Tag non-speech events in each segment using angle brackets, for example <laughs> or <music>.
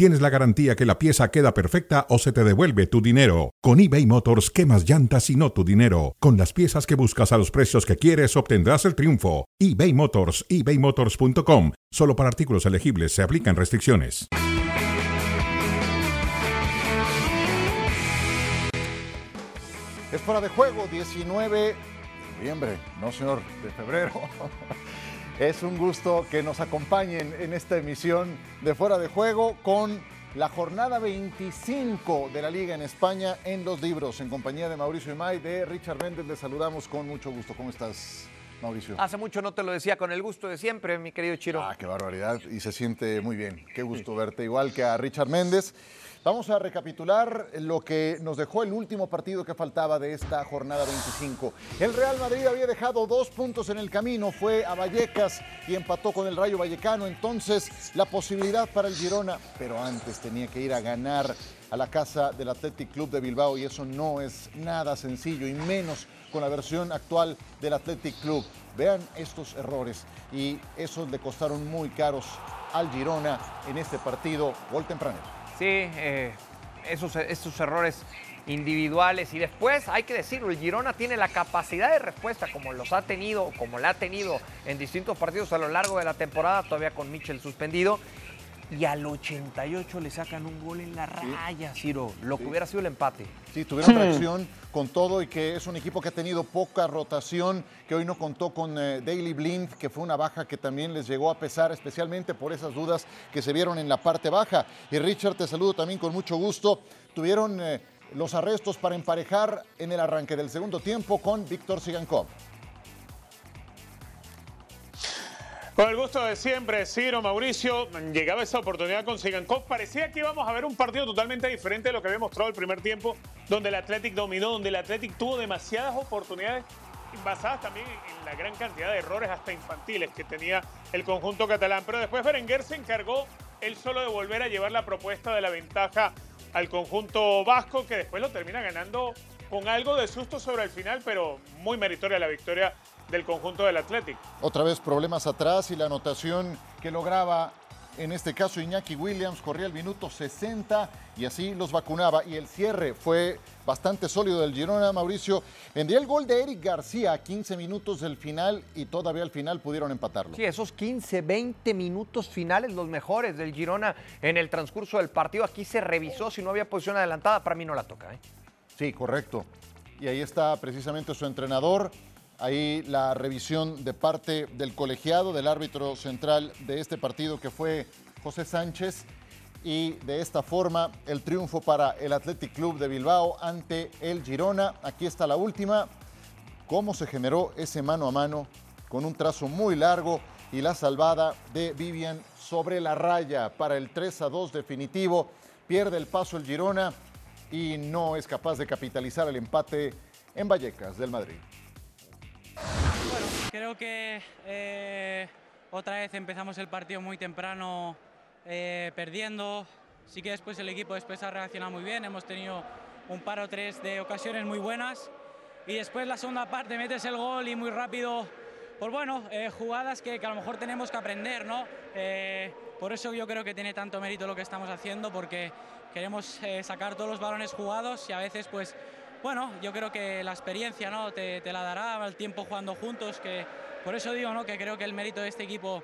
tienes la garantía que la pieza queda perfecta o se te devuelve tu dinero. Con eBay Motors, quemas llantas y no tu dinero. Con las piezas que buscas a los precios que quieres, obtendrás el triunfo. eBay Motors, ebaymotors.com. Solo para artículos elegibles se aplican restricciones. Es fuera de juego, 19 de noviembre, no señor, de febrero. <laughs> Es un gusto que nos acompañen en esta emisión de Fuera de Juego con la jornada 25 de la Liga en España en los libros, en compañía de Mauricio Imay, de Richard Méndez. Les saludamos con mucho gusto. ¿Cómo estás, Mauricio? Hace mucho no te lo decía con el gusto de siempre, mi querido Chiro. Ah, qué barbaridad. Y se siente muy bien. Qué gusto verte, igual que a Richard Méndez. Vamos a recapitular lo que nos dejó el último partido que faltaba de esta jornada 25. El Real Madrid había dejado dos puntos en el camino, fue a Vallecas y empató con el Rayo Vallecano. Entonces, la posibilidad para el Girona, pero antes tenía que ir a ganar a la casa del Athletic Club de Bilbao y eso no es nada sencillo y menos con la versión actual del Athletic Club. Vean estos errores y esos le costaron muy caros al Girona en este partido. Gol tempranero. Sí, eh, esos, esos errores individuales y después hay que decirlo, el Girona tiene la capacidad de respuesta como los ha tenido, como la ha tenido en distintos partidos a lo largo de la temporada, todavía con Mitchell suspendido. Y al 88 le sacan un gol en la raya, Ciro, lo que hubiera sido el empate. Sí, tuvieron tracción con todo y que es un equipo que ha tenido poca rotación, que hoy no contó con eh, Daily Blind, que fue una baja que también les llegó a pesar, especialmente por esas dudas que se vieron en la parte baja. Y Richard, te saludo también con mucho gusto. Tuvieron eh, los arrestos para emparejar en el arranque del segundo tiempo con Víctor Sigankov. Con el gusto de siempre, Ciro, Mauricio, llegaba esa oportunidad con Sigankov. Parecía que íbamos a ver un partido totalmente diferente de lo que había mostrado el primer tiempo, donde el Athletic dominó, donde el Athletic tuvo demasiadas oportunidades basadas también en la gran cantidad de errores hasta infantiles que tenía el conjunto catalán. Pero después Berenguer se encargó él solo de volver a llevar la propuesta de la ventaja al conjunto vasco, que después lo termina ganando con algo de susto sobre el final, pero muy meritoria la victoria del conjunto del Athletic. Otra vez problemas atrás y la anotación que lograba en este caso Iñaki Williams corría el minuto 60 y así los vacunaba. Y el cierre fue bastante sólido del Girona, Mauricio. Vendría el gol de Eric García a 15 minutos del final y todavía al final pudieron empatarlo. Sí, esos 15, 20 minutos finales, los mejores del Girona en el transcurso del partido. Aquí se revisó si no había posición adelantada. Para mí no la toca. ¿eh? Sí, correcto. Y ahí está precisamente su entrenador ahí la revisión de parte del colegiado, del árbitro central de este partido que fue José Sánchez. Y de esta forma el triunfo para el Athletic Club de Bilbao ante el Girona. Aquí está la última. Cómo se generó ese mano a mano con un trazo muy largo y la salvada de Vivian sobre la raya para el 3 a 2 definitivo. Pierde el paso el Girona y no es capaz de capitalizar el empate en Vallecas del Madrid. Bueno, creo que eh, otra vez empezamos el partido muy temprano eh, perdiendo. Sí que después el equipo después ha reaccionado muy bien. Hemos tenido un par o tres de ocasiones muy buenas. Y después la segunda parte metes el gol y muy rápido. Pues bueno, eh, jugadas que, que, a lo mejor tenemos que aprender, ¿no? por eso yo creo que tiene tanto mérito lo que estamos haciendo, porque queremos sacar todos los balones jugados y a veces pues bueno, yo creo que la experiencia ¿no? te, la dará el tiempo jugando juntos, que por eso digo ¿no? que creo que el mérito de este equipo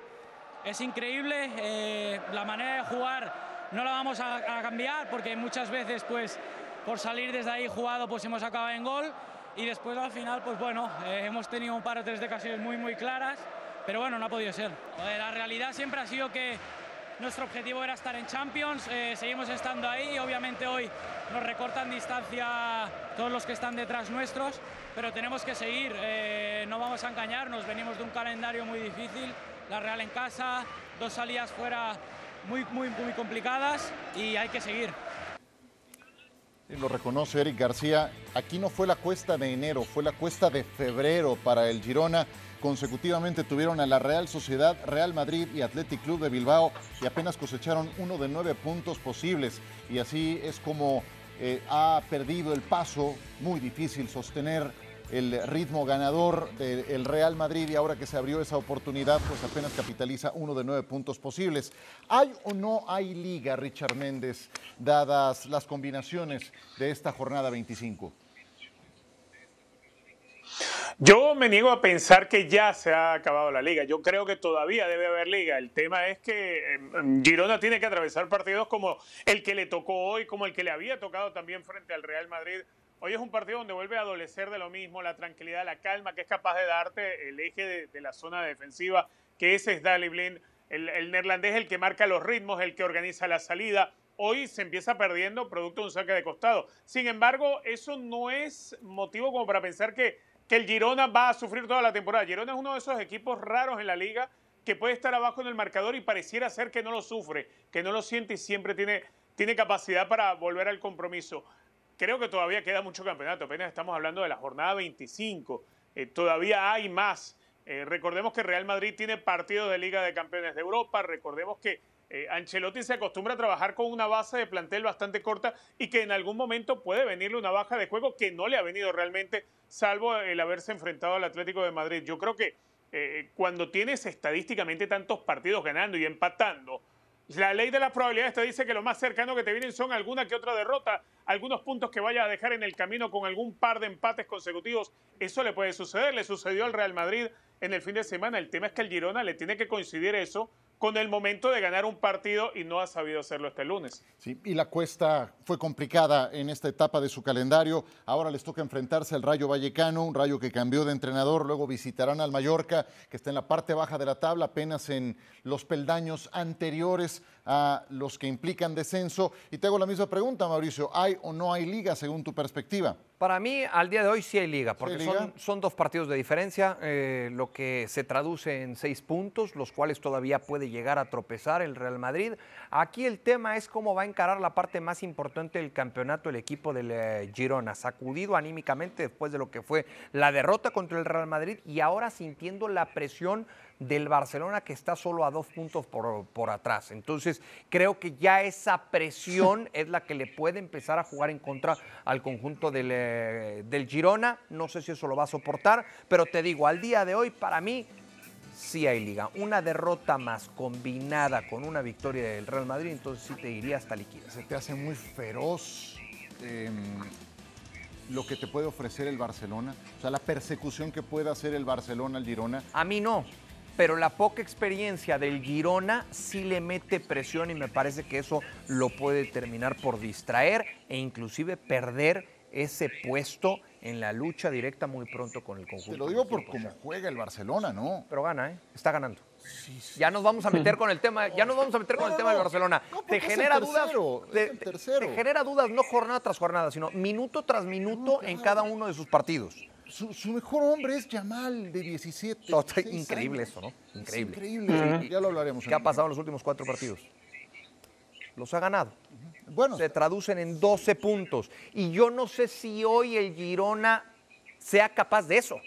es increíble. Eh, la manera de jugar no la vamos a, cambiar porque muchas veces pues por salir desde ahí jugado pues hemos acabado en gol y después al final pues bueno, eh, hemos tenido un par o tres de ocasiones muy muy claras, pero bueno, no ha podido ser. La realidad siempre ha sido que nuestro objetivo era estar en Champions, eh, seguimos estando ahí y obviamente hoy nos recortan distancia todos los que están detrás nuestros, pero tenemos que seguir, eh, no vamos a engañarnos, venimos de un calendario muy difícil, la Real en casa, dos salidas fuera muy, muy, muy complicadas y hay que seguir. Lo reconoce Eric García. Aquí no fue la cuesta de enero, fue la cuesta de febrero para el Girona. Consecutivamente tuvieron a la Real Sociedad, Real Madrid y Athletic Club de Bilbao y apenas cosecharon uno de nueve puntos posibles. Y así es como eh, ha perdido el paso, muy difícil sostener el ritmo ganador del Real Madrid y ahora que se abrió esa oportunidad, pues apenas capitaliza uno de nueve puntos posibles. ¿Hay o no hay liga, Richard Méndez, dadas las combinaciones de esta jornada 25? Yo me niego a pensar que ya se ha acabado la liga. Yo creo que todavía debe haber liga. El tema es que em, Girona tiene que atravesar partidos como el que le tocó hoy, como el que le había tocado también frente al Real Madrid Hoy es un partido donde vuelve a adolecer de lo mismo, la tranquilidad, la calma que es capaz de darte el eje de, la zona defensiva, que ese es Dali Blin. El, el, neerlandés el que marca los ritmos, el que organiza la salida. Hoy se empieza perdiendo producto de un saque de costado. Sin embargo, eso no es motivo como para pensar que, que el Girona va a sufrir toda la temporada. Girona es uno de esos equipos raros en la liga que puede estar abajo en el marcador y pareciera ser que no lo sufre, que no lo siente y siempre tiene, tiene capacidad para volver al compromiso creo que todavía queda mucho campeonato, apenas estamos hablando de la jornada 25, eh, todavía hay más. Eh, recordemos que Real Madrid tiene partidos de Liga de Campeones de Europa, recordemos que eh, Ancelotti se acostumbra a trabajar con una base de plantel bastante corta y que en algún momento puede venirle una baja de juego que no le ha venido realmente, salvo el haberse enfrentado al Atlético de Madrid. Yo creo que cuando tienes estadísticamente tantos partidos ganando y empatando, la ley de las probabilidades te dice que lo más cercano que te vienen son alguna que otra derrota, algunos puntos que vaya a dejar en el camino con algún par de empates consecutivos. Eso le puede suceder, le sucedió al Real Madrid en el fin de semana. El tema es que el Girona le tiene que coincidir eso con el momento de ganar un partido y no ha sabido hacerlo este lunes. Sí, y la cuesta fue complicada en esta etapa de su calendario. Ahora les toca enfrentarse al Rayo Vallecano, un Rayo que cambió de entrenador, luego visitarán al Mallorca, que está en la parte baja de la tabla, apenas en los peldaños anteriores a los que implican descenso. Y te hago la misma pregunta, Mauricio, ¿hay o no hay liga según tu perspectiva? Para mí, al día de hoy sí hay liga, porque Son, dos partidos de diferencia, eh, lo que se traduce en seis puntos, los cuales todavía puede llegar a tropezar el Real Madrid. Aquí el tema es cómo va a encarar la parte más importante del campeonato el equipo del eh, Girona, sacudido anímicamente después de lo que fue la derrota contra el Real Madrid y ahora sintiendo la presión del Barcelona que está solo a dos puntos por, por atrás. Entonces, creo que ya esa presión <laughs> es la que le puede empezar a jugar en contra al conjunto del, eh, del Girona. No sé si eso lo va a soportar, pero te digo, al día de hoy, para mí, sí hay liga. Una derrota más combinada con una victoria del Real Madrid, entonces sí te iría hasta liquida. Se te hace muy feroz em, lo que te puede ofrecer el Barcelona. O sea, la persecución que puede hacer el Barcelona al Girona. A mí no pero la poca experiencia del Girona sí le mete presión y me parece que eso lo puede terminar por distraer e inclusive perder ese puesto en la lucha directa muy pronto con el conjunto. Te lo digo por cómo juega el Barcelona, ¿no? Pero gana, ¿eh? Está ganando. Ya nos vamos a meter con el tema, ya nos vamos a meter con el tema del Barcelona. te genera dudas, te, genera dudas no jornada tras jornada, sino minuto tras minuto en cada uno de sus partidos. Su, mejor hombre es Yamal, de 17. increíble eso, ¿no? Increíble. increíble. Ya lo hablaremos. ¿Qué ha pasado en los últimos cuatro partidos? Los ha ganado. Bueno. Se traducen en 12 puntos. Y yo no sé si hoy el Girona sea capaz de eso.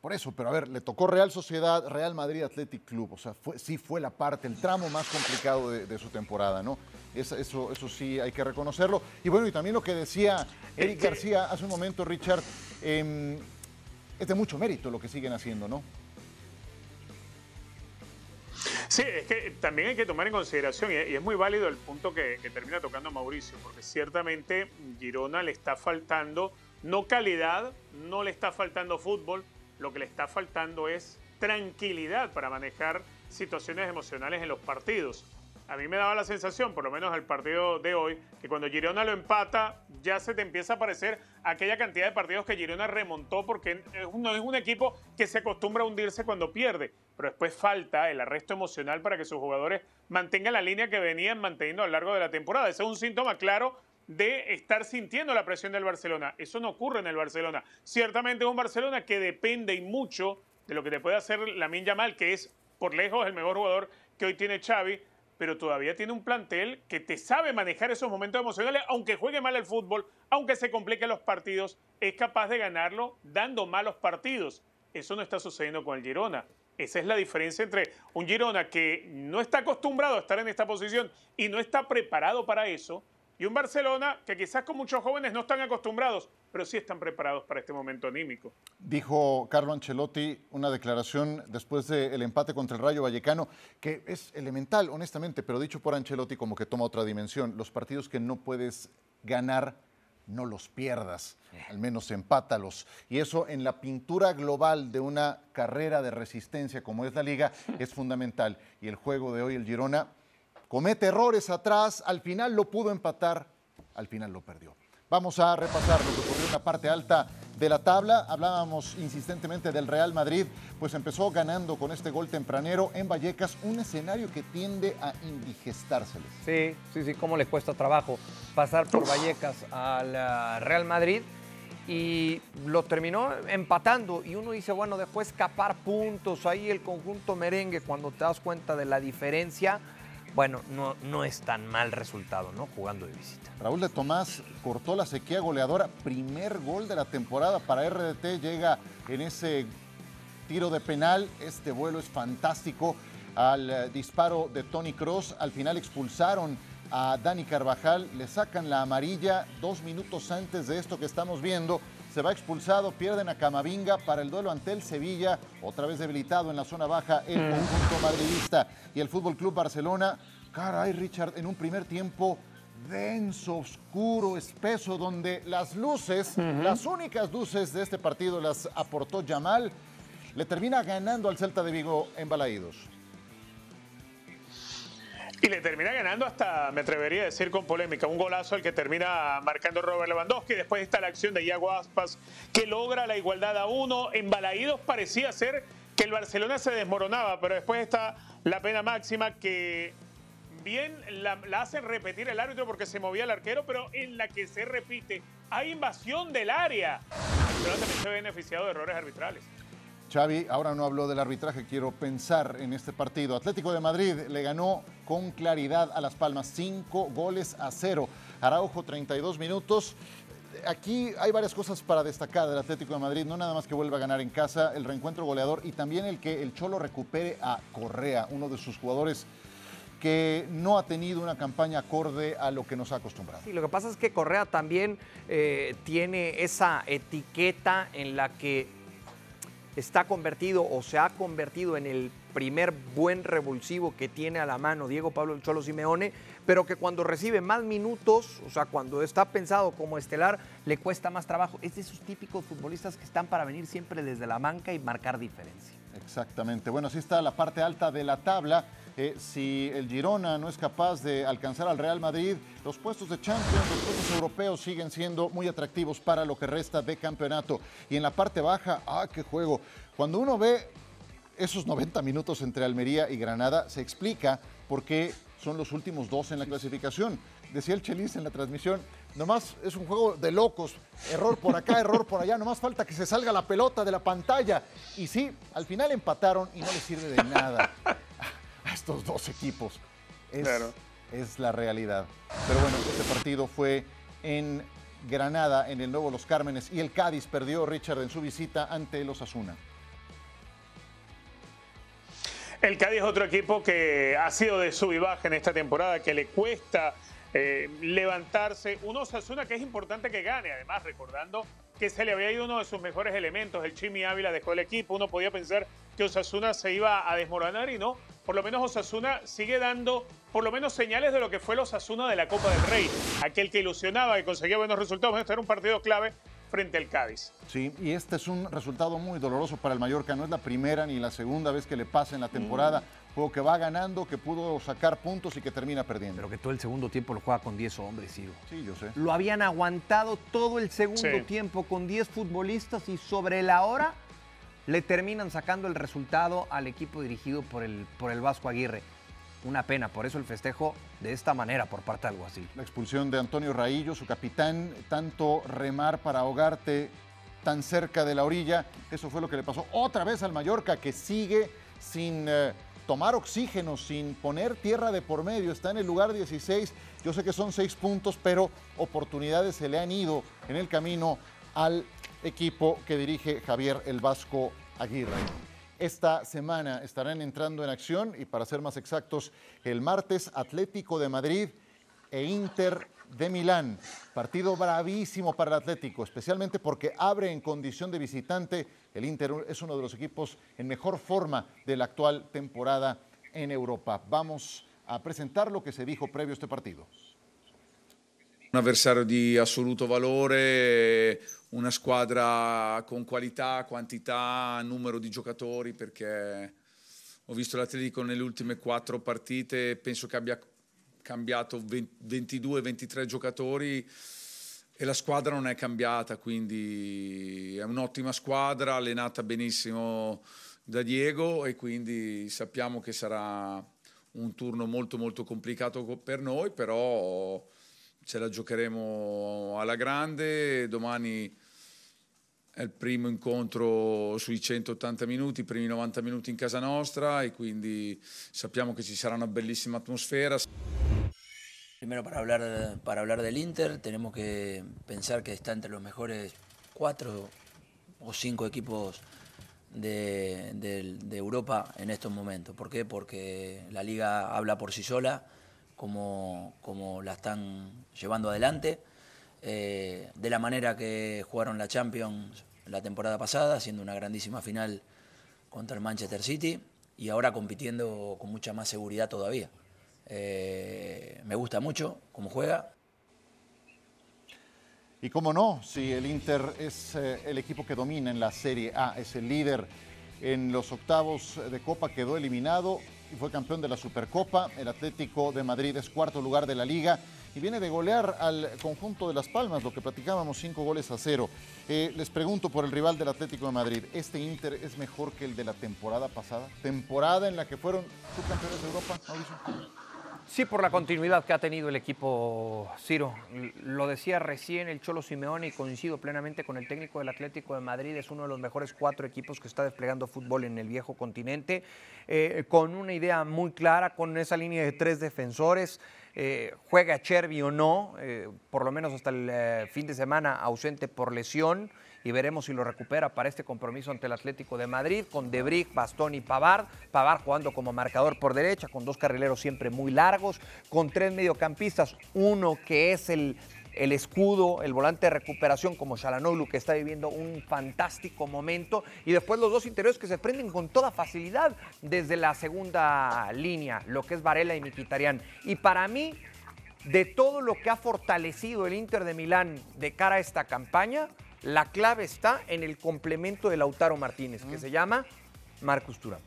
Por eso, pero a ver, le tocó Real Sociedad, Real Madrid Athletic Club. O sea, sí fue la parte, el tramo más complicado de, su temporada, ¿no? Eso, eso, eso, sí hay que reconocerlo. Y bueno, y también lo que decía Eric García hace un momento, Richard, eh, es de mucho mérito lo que siguen haciendo, ¿no? Sí, es que también hay que tomar en consideración, y es muy válido el punto que, termina tocando Mauricio, porque ciertamente Girona le está faltando, no calidad, no le está faltando fútbol, lo que le está faltando es tranquilidad para manejar situaciones emocionales en los partidos a mí me daba la sensación, por lo menos el partido de hoy, que cuando Girona lo empata, ya se te empieza a parecer aquella cantidad de partidos que Girona remontó, porque no es un equipo que se acostumbra a hundirse cuando pierde, pero después falta el arresto emocional para que sus jugadores mantengan la línea que venían manteniendo a lo largo de la temporada. Ese es un síntoma claro de estar sintiendo la presión del Barcelona. Eso no ocurre en el Barcelona. Ciertamente es un Barcelona que depende y mucho de lo que te puede hacer Lamin Yamal, que es por lejos el mejor jugador que hoy tiene Xavi, pero todavía tiene un plantel que te sabe manejar esos momentos emocionales, aunque juegue mal el fútbol, aunque se compliquen los partidos, es capaz de ganarlo dando malos partidos. Eso no está sucediendo con el Girona. Esa es la diferencia entre un Girona que no está acostumbrado a estar en esta posición y no está preparado para eso, y un Barcelona que quizás con muchos jóvenes no están acostumbrados, pero sí están preparados para este momento anímico. Dijo Carlo Ancelotti una declaración después del empate contra el Rayo Vallecano, que es elemental, honestamente, pero dicho por Ancelotti como que toma otra dimensión. Los partidos que no puedes ganar no los pierdas, al menos empátalos. Y eso en la pintura global de una carrera de resistencia como es la liga es fundamental. Y el juego de hoy, el Girona, comete errores atrás, al final lo pudo empatar, al final lo perdió. Vamos a repasar lo que ocurrió en la parte alta de la tabla. Hablábamos insistentemente del Real Madrid, pues empezó ganando con este gol tempranero en Vallecas, un escenario que tiende a indigestárseles. Sí, sí, sí, cómo le cuesta trabajo pasar por Vallecas al uh, Real Madrid y lo terminó empatando y uno dice, bueno, dejó escapar puntos ahí el conjunto merengue cuando te das cuenta de la diferencia bueno, no, no es tan mal resultado, ¿no? Jugando de visita. Raúl de Tomás cortó la sequía goleadora, primer gol de la temporada para RDT, llega en ese tiro de penal, este vuelo es fantástico al eh, disparo de Tony Cross, al final expulsaron a Dani Carvajal, le sacan la amarilla dos minutos antes de esto que estamos viendo, se va expulsado, pierden a Camavinga para el duelo ante el Sevilla, otra vez debilitado en la zona baja el conjunto madridista. Y el Fútbol Club Barcelona, caray Richard, en un primer tiempo denso, oscuro, espeso, donde las luces, las únicas luces de este partido las aportó Yamal, le termina ganando al Celta de Vigo en Balaídos. Y le termina ganando hasta, me atrevería a decir con polémica, un golazo el que termina marcando Robert Lewandowski. Después está la acción de Iago Aspas que logra la igualdad a uno. En Balaídos parecía ser que el Barcelona se desmoronaba, pero después está la pena máxima que bien la, hacen repetir el árbitro porque se movía el arquero, pero en la que se repite hay invasión del área. Pero también se ve beneficiado de errores arbitrales. Xavi, ahora no habló del arbitraje, quiero pensar en este partido. Atlético de Madrid le ganó con claridad a Las Palmas, cinco goles a cero. Araujo, 32 minutos. Aquí hay varias cosas para destacar del Atlético de Madrid, no nada más que vuelva a ganar en casa, el reencuentro goleador y también el que el Cholo recupere a Correa, uno de sus jugadores que no ha tenido una campaña acorde a lo que nos ha acostumbrado. Sí, lo que pasa es que Correa también eh, tiene esa etiqueta en la que está convertido o se ha convertido en el primer buen revulsivo que tiene a la mano Diego Pablo Cholo Simeone, pero que cuando recibe más minutos, o sea, cuando está pensado como estelar, le cuesta más trabajo. Es de esos típicos futbolistas que están para venir siempre desde la banca y marcar diferencia. Exactamente. Bueno, así está la parte alta de la tabla. Si el Girona no es capaz de alcanzar al Real Madrid, los puestos de Champions, los puestos europeos siguen siendo muy atractivos para lo que resta de campeonato. Y en la parte baja, ¡ah, qué juego! Cuando uno ve esos 90 minutos entre Almería y Granada, se explica por qué son los últimos dos en la clasificación. Decía el Chelis en la transmisión, nomás es un juego de locos, error por acá, error por allá, nomás falta que se salga la pelota de la pantalla. Y sí, al final empataron y no les sirve de nada estos dos equipos. Es, es la realidad. Pero bueno, este partido fue en Granada, en el Nuevo Los Cármenes, y el Cádiz perdió Richard en su visita ante los Asuna. El Cádiz es otro equipo que ha sido de sub y baja en esta temporada, que le cuesta eh, levantarse. Un Osasuna que es importante que gane, además recordando que se le había ido uno de sus mejores elementos, el Chimi Ávila dejó el equipo. Uno podía pensar que Osasuna se iba a desmoronar y no. Por lo menos Osasuna sigue dando por lo menos señales de lo que fue el Osasuna de la Copa del Rey. Aquel que ilusionaba y conseguía buenos resultados. Este era un partido clave frente al Cádiz. Sí, y este es un resultado muy doloroso para el Mallorca. No es la primera ni la segunda vez que le pasa en la temporada. Mm. Juego que va ganando, que pudo sacar puntos y que termina perdiendo. Pero que todo el segundo tiempo lo juega con 10 hombres, Ciro. Sí, yo sé. Lo habían aguantado todo el segundo tiempo con 10 futbolistas y sobre la hora le terminan sacando el resultado al equipo dirigido por el, por el Vasco Aguirre. Una pena, por eso el festejo de esta manera por parte de algo así. La expulsión de Antonio Raillo, su capitán, tanto remar para ahogarte tan cerca de la orilla, eso fue lo que le pasó otra vez al Mallorca, que sigue sin eh, tomar oxígeno, sin poner tierra de por medio, está en el lugar 16, yo sé que son seis puntos, pero oportunidades se le han ido en el camino al equipo que dirige Javier el Vasco Aguirre. Esta semana estarán entrando en acción y para ser más exactos, el martes Atlético de Madrid e Inter de Milán. Partido bravísimo para el Atlético, especialmente porque abre en condición de visitante. El Inter es uno de los equipos en mejor forma de la actual temporada en Europa. Vamos a presentar lo que se dijo previo a este partido. Un avversario di assoluto valore, una squadra con qualità, quantità, numero di giocatori, perché ho visto l'Atletico nelle ultime quattro partite, penso che abbia cambiato 22-23 giocatori e la squadra non è cambiata, quindi è un'ottima squadra, allenata benissimo da Diego e quindi sappiamo che sarà un turno molto molto complicato per noi, però ce la giocheremo alla grande, domani è il primo incontro sui 180 minuti, i primi 90 minuti in casa nostra e quindi sappiamo che ci sarà una bellissima atmosfera. Primero para hablar, para hablar del Inter tenemos que pensar que está entre los mejores cuatro o cinco equipos de, de, de Europa en estos momentos. ¿Por qué? Porque la liga habla por sí sola como, como la están llevando adelante, eh, de la manera que jugaron la Champions la temporada pasada, haciendo una grandísima final contra el Manchester City y ahora compitiendo con mucha más seguridad todavía. Eh, me gusta mucho cómo juega. Y cómo no, si el Inter es eh, el equipo que domina en la Serie A, es el líder en los octavos de Copa, quedó eliminado y fue campeón de la Supercopa. El Atlético de Madrid es cuarto lugar de la liga y viene de golear al conjunto de Las Palmas, lo que platicábamos, cinco goles a cero. Eh, les pregunto por el rival del Atlético de Madrid, ¿este Inter es mejor que el de la temporada pasada? ¿Temporada en la que fueron subcampeones de Europa, Mauricio? Sí, por la continuidad que ha tenido el equipo Ciro. Lo decía recién el Cholo Simeone y coincido plenamente con el técnico del Atlético de Madrid. Es uno de los mejores cuatro equipos que está desplegando fútbol en el viejo continente, eh, con una idea muy clara, con esa línea de tres defensores. Eh, juega Chervi o no, eh, por lo menos hasta el eh, fin de semana ausente por lesión y veremos si lo recupera para este compromiso ante el Atlético de Madrid con Debrick, Bastón y Pavard. Pavard jugando como marcador por derecha, con dos carrileros siempre muy largos, con tres mediocampistas, uno que es el, el escudo, el volante de recuperación como Shalanoglu que está viviendo un fantástico momento y después los dos interiores que se prenden con toda facilidad desde la segunda línea, lo que es Varela y Miquitarián. Y para mí, de todo lo que ha fortalecido el Inter de Milán de cara a esta campaña, la clave está en el complemento de Lautaro Martínez, que se llama Marcus Turán.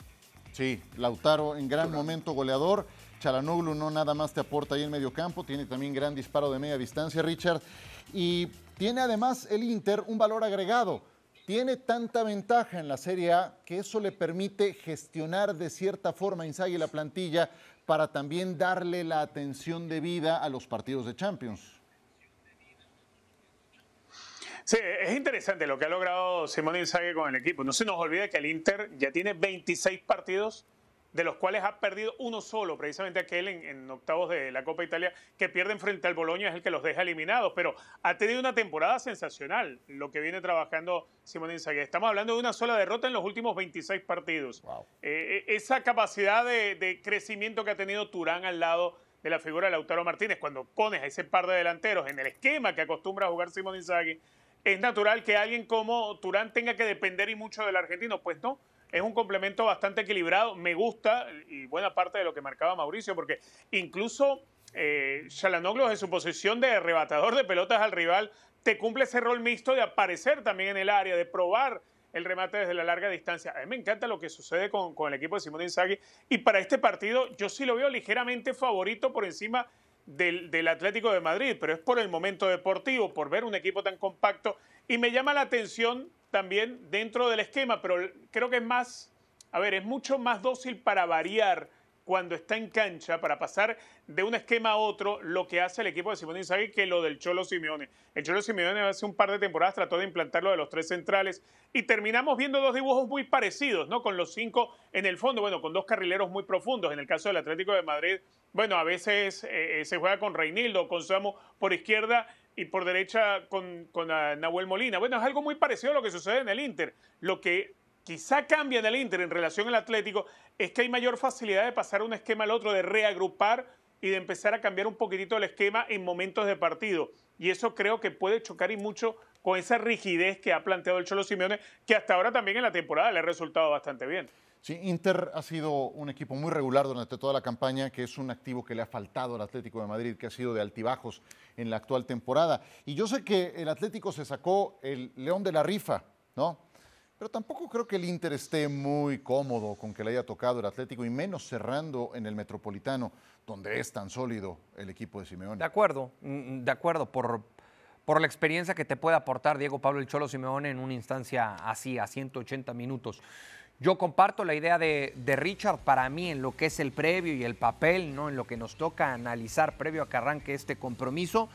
Sí, Lautaro en gran momento goleador. Chalanoglu no nada más te aporta ahí en medio campo, tiene también gran disparo de media distancia, Richard. Y tiene además el Inter un valor agregado. Tiene tanta ventaja en la Serie A que eso le permite gestionar de cierta forma Inzaghi la plantilla para también darle la atención debida a los partidos de Champions. Sí, es interesante lo que ha logrado Simón Inzaghi con el equipo. No se nos olvide que el Inter ya tiene 26 partidos de los cuales ha perdido uno solo, precisamente aquel en, octavos de la Copa Italia que pierden frente al Boloña es el que los deja eliminados, pero ha tenido una temporada sensacional lo que viene trabajando Simón Inzaghi. Estamos hablando de una sola derrota en los últimos 26 partidos. Eh, esa capacidad de, de crecimiento que ha tenido Turán al lado de la figura de Lautaro Martínez, cuando pones a ese par de delanteros en el esquema que acostumbra a jugar Simón Inzaghi, es natural que alguien como Turán tenga que depender y mucho del argentino. Pues no, es un complemento bastante equilibrado. Me gusta y buena parte de lo que marcaba Mauricio, porque incluso eh, en su posición de arrebatador de pelotas al rival te cumple ese rol mixto de aparecer también en el área, de probar el remate desde la larga distancia. A mí me encanta lo que sucede con, con el equipo de Simón Inzaghi y para este partido yo sí lo veo ligeramente favorito por encima del, Atlético de Madrid, pero es por el momento deportivo, por ver un equipo tan compacto. Y me llama la atención también dentro del esquema, pero creo que es más, a ver, es mucho más dócil para variar cuando está en cancha para pasar de un esquema a otro lo que hace el equipo de Simone Inzaghi que lo del Cholo Simeone. El Cholo Simeone hace un par de temporadas trató de implantar lo de los tres centrales y terminamos viendo dos dibujos muy parecidos, ¿no? Con los cinco en el fondo, bueno, con dos carrileros muy profundos. En el caso del Atlético de Madrid, bueno, a veces eh, se juega con Reinildo, con Samu por izquierda y por derecha con, con Nahuel Molina. Bueno, es algo muy parecido a lo que sucede en el Inter. Lo que quizá cambia del Inter en relación al Atlético es que hay mayor facilidad de pasar un esquema al otro, de reagrupar y de empezar a cambiar un poquitito el esquema en momentos de partido. Y eso creo que puede chocar y mucho con esa rigidez que ha planteado el Cholo Simeone, que hasta ahora también en la temporada le ha resultado bastante bien. Sí, Inter ha sido un equipo muy regular durante toda la campaña, que es un activo que le ha faltado al Atlético de Madrid, que ha sido de altibajos en la actual temporada. Y yo sé que el Atlético se sacó el león de la rifa, ¿no? Pero tampoco creo que el Inter esté muy cómodo con que le haya tocado el Atlético y menos cerrando en el Metropolitano, donde es tan sólido el equipo de Simeone. De acuerdo, mm, de acuerdo, por, por la experiencia que te puede aportar Diego Pablo el Cholo Simeone en una instancia así, a 180 minutos. Yo comparto la idea de, de, Richard para mí en lo que es el previo y el papel, ¿no? en lo que nos toca analizar previo a que arranque este compromiso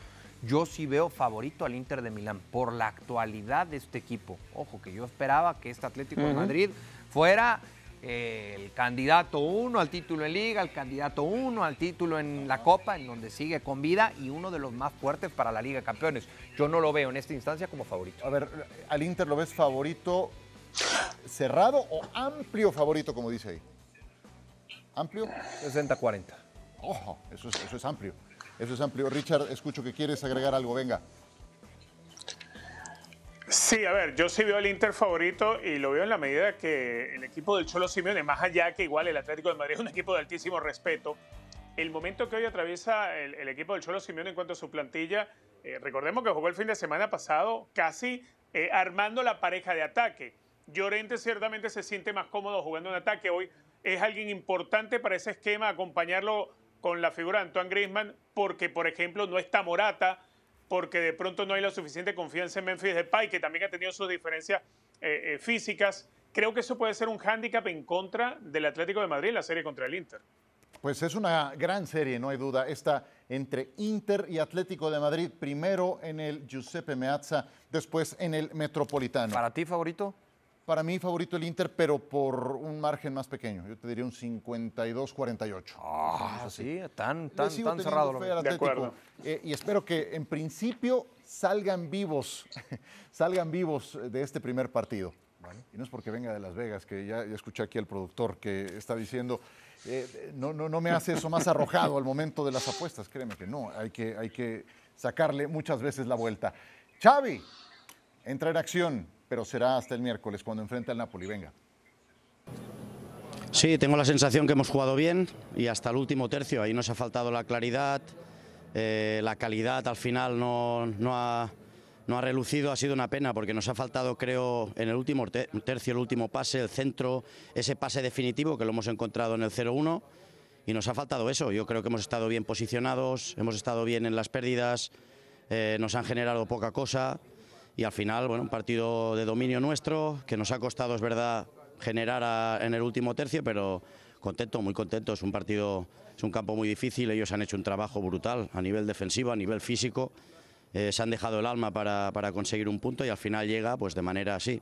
yo sí veo favorito al Inter de Milán por la actualidad de este equipo. Ojo, que yo esperaba que este Atlético de Madrid fuera eh, el candidato uno al título en Liga, el candidato uno al título en la Copa, en donde sigue con vida y uno de los más fuertes para la Liga de Campeones. Yo no lo veo en esta instancia como favorito. A ver, ¿al Inter lo ves favorito cerrado o amplio favorito, como dice ahí? ¿Amplio? 60-40. Ojo, eso es, eso es amplio. Eso es amplio. Richard, escucho que quieres agregar algo, venga. Sí, a ver, yo sí veo el Inter favorito y lo veo en la medida que el equipo del Cholo Simeone, más allá que igual el Atlético de Madrid es un equipo de altísimo respeto, el momento que hoy atraviesa el, equipo del Cholo Simeone en cuanto a su plantilla, eh, recordemos que jugó el fin de semana pasado casi eh, armando la pareja de ataque. Llorente ciertamente se siente más cómodo jugando en ataque. Hoy es alguien importante para ese esquema, acompañarlo con la figura de Antoine Griezmann porque, por ejemplo, no está Morata, porque de pronto no hay la suficiente confianza en Memphis Depay, que también ha tenido sus diferencias eh, eh, físicas. Creo que eso puede ser un hándicap en contra del Atlético de Madrid en la serie contra el Inter. Pues es una gran serie, no hay duda, esta entre Inter y Atlético de Madrid, primero en el Giuseppe Meazza, después en el Metropolitano. ¿Para ti favorito? Para mí favorito el Inter, pero por un margen más pequeño. Yo te diría un 52-48. Ah, sí, tan, tan, tan cerrado. Lo de acuerdo. Eh, y espero que en principio salgan vivos, <laughs> salgan vivos de este primer partido. Y no es porque venga de Las Vegas, que ya, escuché aquí al productor que está diciendo, eh, no, no, no me hace eso más arrojado al momento de las apuestas. Créeme que no, hay que, hay que sacarle muchas veces la vuelta. Xavi, entra en acción pero será hasta el miércoles cuando enfrente al Napoli. Venga. Sí, tengo la sensación que hemos jugado bien y hasta el último tercio. Ahí nos ha faltado la claridad, eh, la calidad al final no, no, ha, no ha relucido, ha sido una pena porque nos ha faltado, creo, en el último tercio, el último pase, el centro, ese pase definitivo que lo hemos encontrado en el 0-1 y nos ha faltado eso. Yo creo que hemos estado bien posicionados, hemos estado bien en las pérdidas, eh, nos han generado poca cosa y al final, bueno, un partido de dominio nuestro que nos ha costado, es verdad, generar en el último tercio, pero contento, muy contento. Es un partido, es un campo muy difícil. Ellos han hecho un trabajo brutal a nivel defensivo, a nivel físico. Eh, se han dejado el alma para, para, conseguir un punto y al final llega, pues de manera así,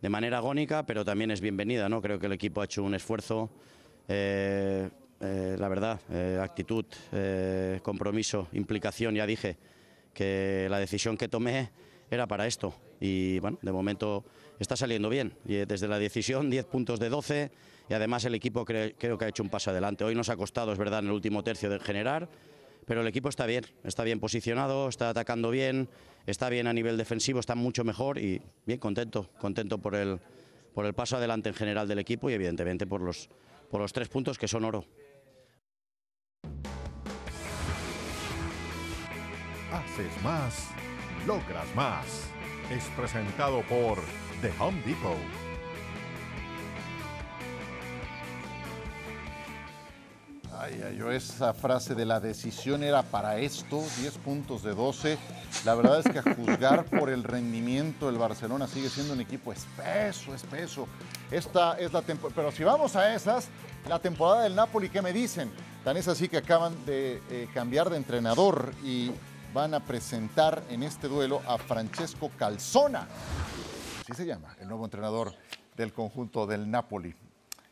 de manera agónica, pero también es bienvenida. ¿no? Creo que el equipo ha hecho un esfuerzo. Eh, eh, la verdad, actitud, compromiso, implicación, ya dije que la decisión que tomé era para esto. Y bueno, de momento está saliendo bien. Y eh, desde la decisión, 10 puntos de 12 y además el equipo creo, que ha hecho un paso adelante. Hoy nos ha costado, es verdad, en el último tercio de generar, pero el equipo está bien, está bien posicionado, está atacando bien, está bien a nivel defensivo, está mucho mejor y bien contento, contento por el, por el paso adelante en general del equipo y evidentemente por los, por los tres puntos que son oro. Haces más logras más. Es presentado por The Home Depot. Ay, ay, yo esa frase de la decisión era para esto, 10 puntos de 12. La verdad es que a juzgar por el rendimiento, el Barcelona sigue siendo un equipo espeso, espeso. Esta es la temporada, pero si vamos a esas, la temporada del Napoli, ¿qué me dicen? Tan es así que acaban de eh, cambiar de entrenador y van a presentar en este duelo a Francesco Calzona. Así se llama, el nuevo entrenador del conjunto del Napoli.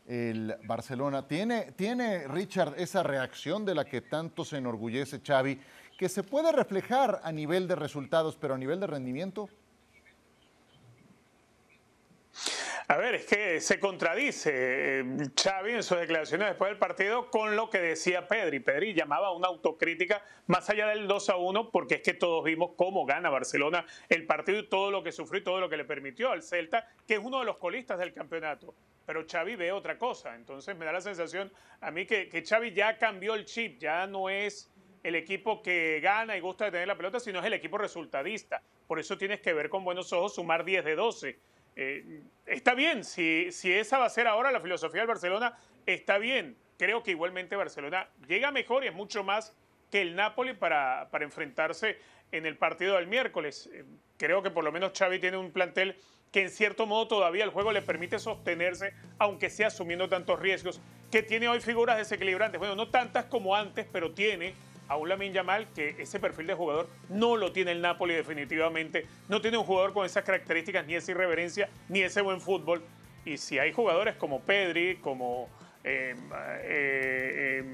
El Barcelona tiene, tiene Richard esa reacción de la que tanto se enorgullece Xavi, que se puede reflejar a nivel de resultados, pero a nivel de rendimiento. A ver, es que se contradice eh, Xavi en sus declaraciones después del partido con lo que decía Pedri. Pedri llamaba una autocrítica más allá del 2 a 1, porque es que todos vimos cómo gana Barcelona el partido y todo lo que sufrió y todo lo que le permitió al Celta, que es uno de los colistas del campeonato. Pero Xavi ve otra cosa. Entonces me da la sensación a mí que, que Xavi ya cambió el chip, ya no es el equipo que gana y gusta de tener la pelota, sino es el equipo resultadista. Por eso tienes que ver con buenos ojos sumar 10 de 12 eh, está bien, si, si esa va a ser ahora la filosofía del Barcelona, está bien. Creo que igualmente Barcelona llega mejor y es mucho más que el Napoli para, para enfrentarse en el partido del miércoles. Eh, creo que por lo menos Xavi tiene un plantel que en cierto modo todavía el juego le permite sostenerse, aunque sea asumiendo tantos riesgos, que tiene hoy figuras desequilibrantes. Bueno, no tantas como antes, pero tiene a un Lamin Yamal que ese perfil de jugador no lo tiene el Napoli definitivamente. No tiene un jugador con esas características, ni esa irreverencia, ni ese buen fútbol. Y si hay jugadores como Pedri, como eh, eh,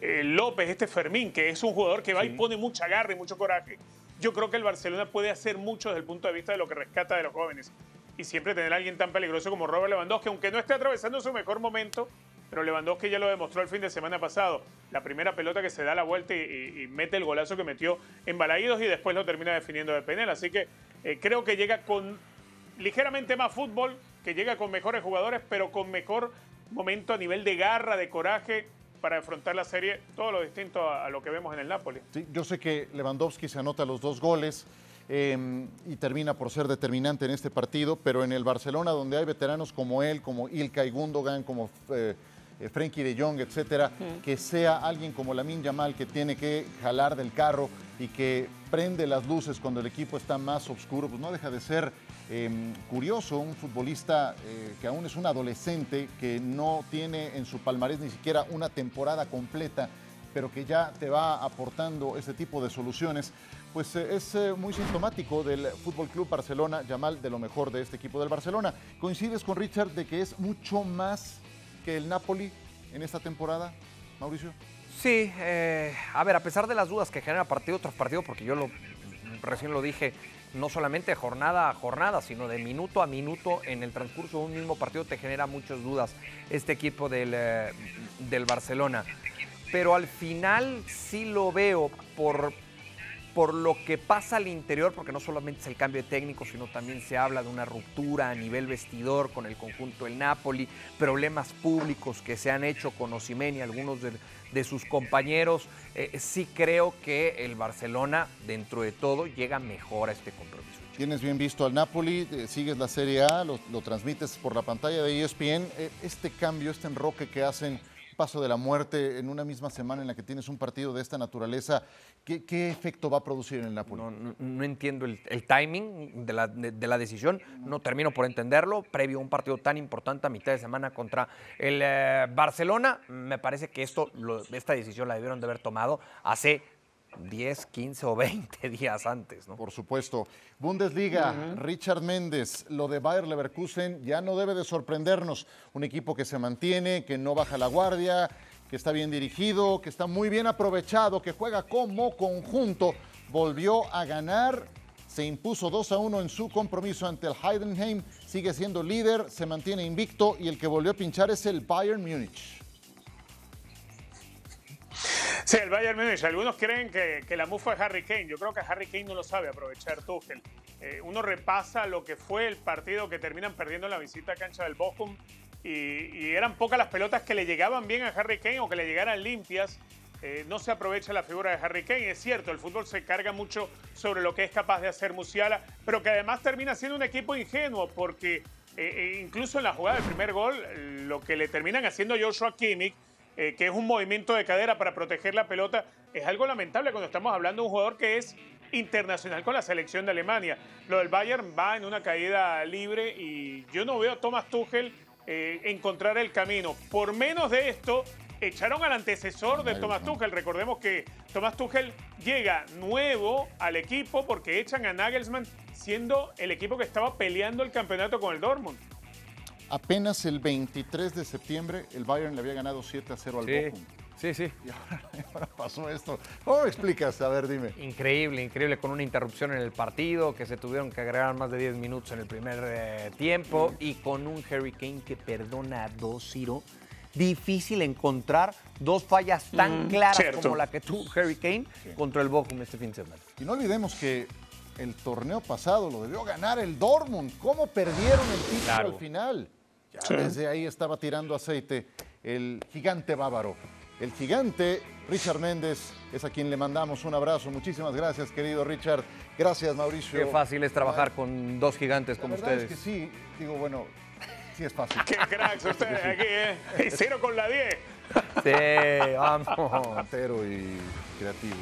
eh, López, este Fermín, que es un jugador que va y pone mucha garra y mucho coraje, yo creo que el Barcelona puede hacer mucho desde el punto de vista de lo que rescata de los jóvenes. Y siempre tener a alguien tan peligroso como Robert Lewandowski, aunque no esté atravesando su mejor momento, pero Lewandowski ya lo demostró el fin de semana pasado. La primera pelota que se da la vuelta y, mete el golazo que metió en Balaídos y después lo termina definiendo de penal. Así que eh, creo que llega con ligeramente más fútbol, que llega con mejores jugadores, pero con mejor momento a nivel de garra, de coraje para afrontar la serie, todo lo distinto a, lo que vemos en el Napoli. Sí, yo sé que Lewandowski se anota los dos goles. Em, y termina por ser determinante en este partido, pero en el Barcelona, donde hay veteranos como él, como Ilkay Gundogan, como eh, eh, Frankie de Jong, etcétera, que sea alguien como Lamin Yamal que tiene que jalar del carro y que prende las luces cuando el equipo está más oscuro, pues no deja de ser em, curioso, un futbolista eh, que aún es un adolescente, que no tiene en su palmarés ni siquiera una temporada completa, pero que ya te va aportando ese tipo de soluciones, pues eh, es muy sintomático del Fútbol Club Barcelona, Yamal, de lo mejor de este equipo del Barcelona. ¿Coincides con Richard de que es mucho más que el Napoli en esta temporada, Mauricio? Sí, eh, a ver, a pesar de las dudas que genera partido tras partido, porque yo lo, recién lo dije, no solamente jornada a jornada, sino de minuto a minuto en el transcurso de un mismo partido te genera muchas dudas este equipo del, eh, del Barcelona. Pero al final sí lo veo por, por lo que pasa al interior, porque no solamente es el cambio de técnico, sino también se habla de una ruptura a nivel vestidor con el conjunto del Napoli, problemas públicos que se han hecho con Osimhen y algunos de, sus compañeros. Eh, sí creo que el Barcelona, dentro de todo, llega mejor a este compromiso. Tienes bien visto al Napoli, eh, sigues la Serie A, lo, lo transmites por la pantalla de ESPN. Eh, este cambio, este enroque que hacen paso de la muerte en una misma semana en la que tienes un partido de esta naturaleza, ¿qué, efecto va a producir en el Napoli? No, entiendo el, timing de la, decisión, no termino por entenderlo. Previo a un partido tan importante a mitad de semana contra el eh, Barcelona, me parece que esto, esta decisión la debieron de haber tomado hace 10, 15 o 20 <laughs> días antes. ¿no? Por supuesto. Bundesliga, Richard Méndez, lo de Bayer Leverkusen ya no debe de sorprendernos. Un equipo que se mantiene, que no baja la guardia, que está bien dirigido, que está muy bien aprovechado, que juega como conjunto. Volvió a ganar, se impuso 2 a 1 en su compromiso ante el Heidenheim, sigue siendo líder, se mantiene invicto y el que volvió a pinchar es el Bayern Múnich. Sí, el Bayern Múnich. Algunos creen que, la mufa es Harry Kane. Yo creo que Harry Kane no lo sabe aprovechar Tuchel. Eh, uno repasa lo que fue el partido que terminan perdiendo en la visita a cancha del Bochum y, eran pocas las pelotas que le llegaban bien a Harry Kane o que le llegaran limpias. Eh, no se aprovecha la figura de Harry Kane. Es cierto, el fútbol se carga mucho sobre lo que es capaz de hacer Musiala, pero que además termina siendo un equipo ingenuo porque eh, incluso en la jugada del primer gol, lo que le terminan haciendo Joshua Kimmich eh, que es un movimiento de cadera para proteger la pelota, es algo lamentable cuando estamos hablando de un jugador que es internacional con la selección de Alemania. Lo del Bayern va en una caída libre y yo no veo a Thomas Tuchel eh, encontrar el camino. Por menos de esto, echaron al antecesor de Thomas Tuchel. Recordemos que Thomas Tuchel llega nuevo al equipo porque echan a Nagelsmann siendo el equipo que estaba peleando el campeonato con el Dortmund. Apenas el 23 de septiembre el Bayern le había ganado 7 a 0 al sí. Sí, sí. Y ahora, <laughs> ahora pasó esto. ¿Cómo me explicas? A ver, dime. Increíble, increíble, con una interrupción en el partido, que se tuvieron que agregar más de 10 minutos en el primer eh, tiempo y con un Harry Kane que perdona a dos, Ciro. Difícil encontrar dos fallas tan claras cierto. como la que tuvo Harry Kane contra el Bochum este fin de semana. Y no olvidemos que el torneo pasado lo debió ganar el Dortmund. ¿Cómo perdieron el título Claro. al final? Ya Sí. desde ahí estaba tirando aceite el gigante bávaro. El gigante Richard Méndez es a quien le mandamos un abrazo. Muchísimas gracias, querido Richard. Gracias, Mauricio. Qué fácil es trabajar con dos gigantes La como verdad ustedes. es que sí, digo, bueno, sí es fácil. <laughs> Qué cracks ustedes aquí, ¿eh? Y cero con la 10. Sí, vamos. Cero y creativo.